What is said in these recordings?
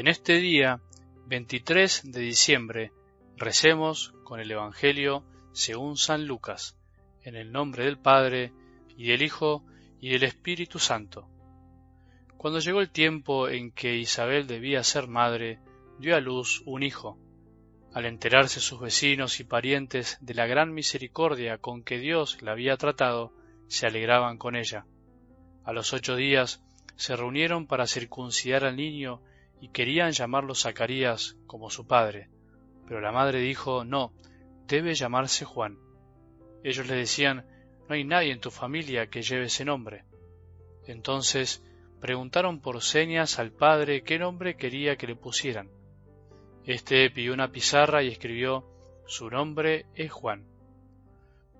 En este día, 23 de diciembre, recemos con el Evangelio según San Lucas, en el nombre del Padre, y del Hijo, y del Espíritu Santo. Cuando llegó el tiempo en que Isabel debía ser madre, dio a luz un hijo. Al enterarse sus vecinos y parientes de la gran misericordia con que Dios la había tratado, se alegraban con ella. A los ocho días se reunieron para circuncidar al niño y querían llamarlo Zacarías como su padre. Pero la madre dijo, no, debe llamarse Juan. Ellos le decían, no hay nadie en tu familia que lleve ese nombre. Entonces preguntaron por señas al padre qué nombre quería que le pusieran. Este pidió una pizarra y escribió, su nombre es Juan.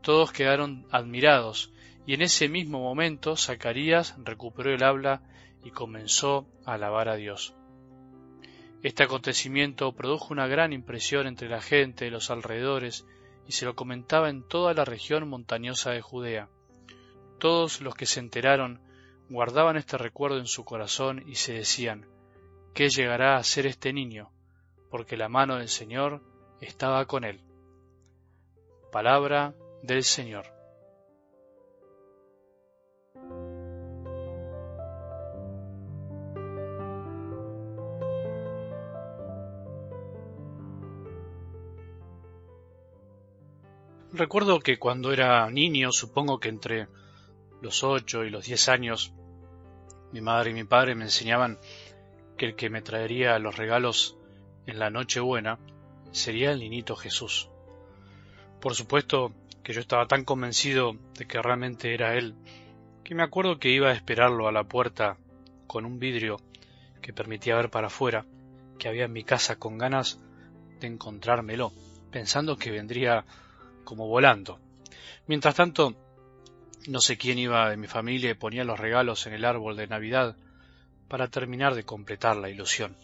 Todos quedaron admirados, y en ese mismo momento Zacarías recuperó el habla y comenzó a alabar a Dios. Este acontecimiento produjo una gran impresión entre la gente de los alrededores y se lo comentaba en toda la región montañosa de Judea. Todos los que se enteraron guardaban este recuerdo en su corazón y se decían, ¿qué llegará a ser este niño? Porque la mano del Señor estaba con él. Palabra del Señor. Recuerdo que cuando era niño, supongo que entre los ocho y los diez años, mi madre y mi padre me enseñaban que el que me traería los regalos en la Nochebuena sería el niñito Jesús. Por supuesto que yo estaba tan convencido de que realmente era él, que me acuerdo que iba a esperarlo a la puerta con un vidrio que permitía ver para afuera, que había en mi casa con ganas de encontrármelo, pensando que vendría como volando. Mientras tanto, no sé quién iba de mi familia y ponía los regalos en el árbol de Navidad para terminar de completar la ilusión.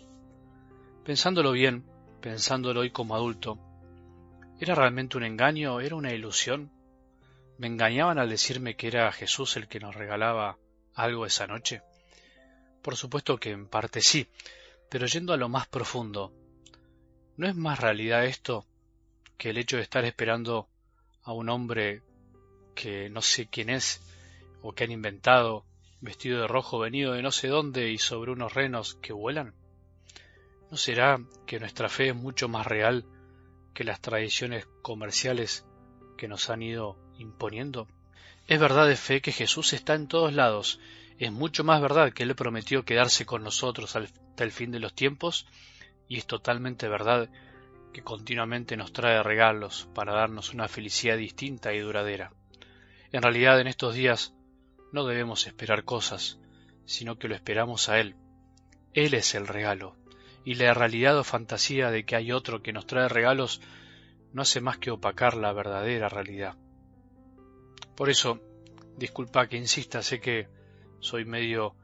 Pensándolo bien, pensándolo hoy como adulto, ¿era realmente un engaño? ¿Era una ilusión? ¿Me engañaban al decirme que era Jesús el que nos regalaba algo esa noche? Por supuesto que en parte sí, pero yendo a lo más profundo, ¿no es más realidad esto que el hecho de estar esperando a un hombre que no sé quién es o que han inventado, vestido de rojo, venido de no sé dónde y sobre unos renos que vuelan? ¿No será que nuestra fe es mucho más real que las tradiciones comerciales que nos han ido imponiendo? Es verdad de fe que Jesús está en todos lados, es mucho más verdad que Él prometió quedarse con nosotros hasta el fin de los tiempos, y es totalmente verdad que continuamente nos trae regalos para darnos una felicidad distinta y duradera. En realidad en estos días no debemos esperar cosas, sino que lo esperamos a Él. Él es el regalo, y la realidad o fantasía de que hay otro que nos trae regalos no hace más que opacar la verdadera realidad. Por eso, disculpa que insista, sé que soy medio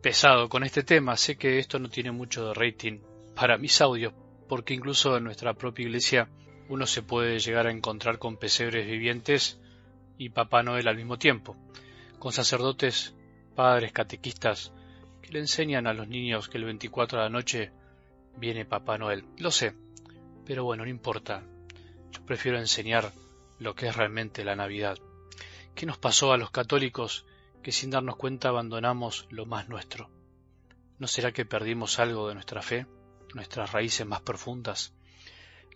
pesado con este tema, sé que esto no tiene mucho de rating para mis audios, porque incluso en nuestra propia iglesia uno se puede llegar a encontrar con pesebres vivientes y Papá Noel al mismo tiempo, con sacerdotes, padres, catequistas, que le enseñan a los niños que el 24 de la noche viene Papá Noel. Lo sé, pero bueno, no importa. Yo prefiero enseñar lo que es realmente la Navidad. ¿Qué nos pasó a los católicos que sin darnos cuenta abandonamos lo más nuestro? ¿No será que perdimos algo de nuestra fe? Nuestras raíces más profundas.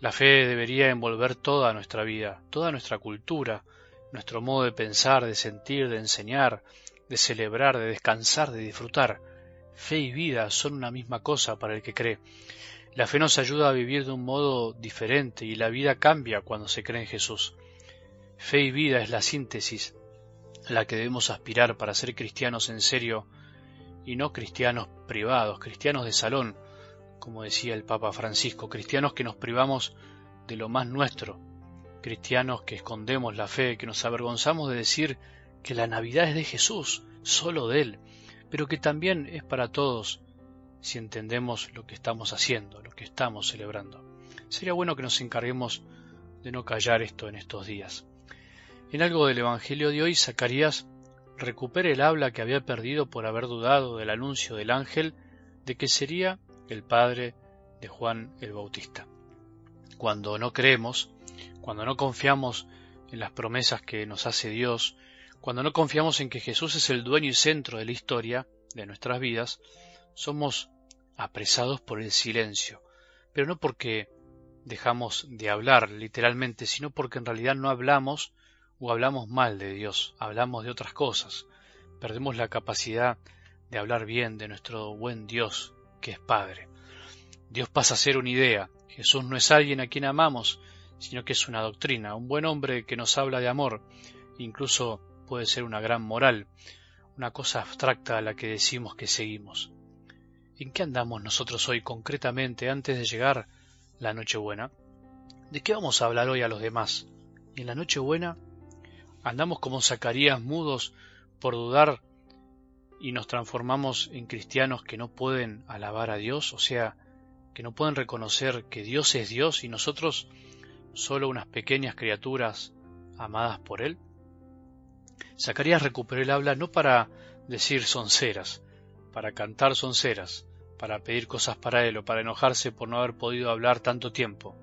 La fe debería envolver toda nuestra vida, toda nuestra cultura, nuestro modo de pensar, de sentir, de enseñar, de celebrar, de descansar, de disfrutar. Fe y vida son una misma cosa para el que cree. La fe nos ayuda a vivir de un modo diferente y la vida cambia cuando se cree en Jesús. Fe y vida es la síntesis a la que debemos aspirar para ser cristianos en serio y no cristianos privados, cristianos de salón, como decía el Papa Francisco, cristianos que nos privamos de lo más nuestro, cristianos que escondemos la fe, que nos avergonzamos de decir que la Navidad es de Jesús, solo de Él, pero que también es para todos si entendemos lo que estamos haciendo, lo que estamos celebrando. Sería bueno que nos encarguemos de no callar esto en estos días. En algo del Evangelio de hoy, Zacarías recupera el habla que había perdido por haber dudado del anuncio del ángel de que sería el padre de Juan el Bautista. Cuando no creemos, cuando no confiamos en las promesas que nos hace Dios, cuando no confiamos en que Jesús es el dueño y centro de la historia de nuestras vidas, somos apresados por el silencio, pero no porque dejamos de hablar literalmente, sino porque en realidad no hablamos o hablamos mal de Dios, hablamos de otras cosas, perdemos la capacidad de hablar bien de nuestro buen Dios, que es Padre. Dios pasa a ser una idea, Jesús no es alguien a quien amamos, sino que es una doctrina, un buen hombre que nos habla de amor, incluso puede ser una gran moral, una cosa abstracta a la que decimos que seguimos. ¿En qué andamos nosotros hoy concretamente antes de llegar la Nochebuena? ¿De qué vamos a hablar hoy a los demás? ¿Y en la Nochebuena andamos como Zacarías mudos por dudar y nos transformamos en cristianos que no pueden alabar a Dios, o sea, que no pueden reconocer que Dios es Dios y nosotros solo unas pequeñas criaturas amadas por Él? Zacarías recuperó el habla no para decir sonceras, para cantar sonceras, para pedir cosas para él o para enojarse por no haber podido hablar tanto tiempo.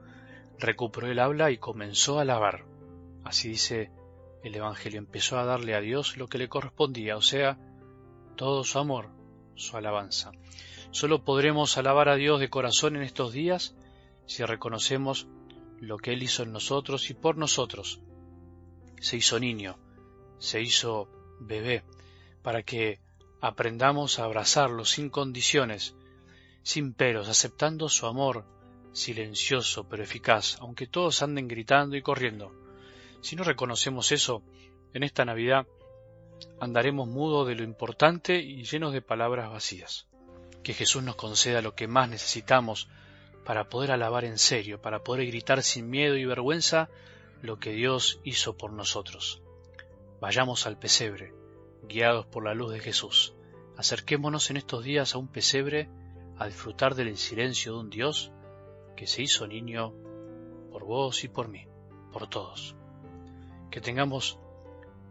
Recuperó el habla y comenzó a alabar. Así dice el Evangelio, empezó a darle a Dios lo que le correspondía, o sea, todo su amor, su alabanza. Solo podremos alabar a Dios de corazón en estos días si reconocemos lo que Él hizo en nosotros y por nosotros. Se hizo niño, se hizo bebé, para que aprendamos a abrazarlo sin condiciones, sin peros, aceptando su amor silencioso pero eficaz, aunque todos anden gritando y corriendo. Si no reconocemos eso, en esta Navidad andaremos mudos de lo importante y llenos de palabras vacías. Que Jesús nos conceda lo que más necesitamos para poder alabar en serio, para poder gritar sin miedo y vergüenza lo que Dios hizo por nosotros. Vayamos al pesebre, guiados por la luz de Jesús. Acerquémonos en estos días a un pesebre a disfrutar del silencio de un Dios que se hizo niño por vos y por mí, por todos. Que tengamos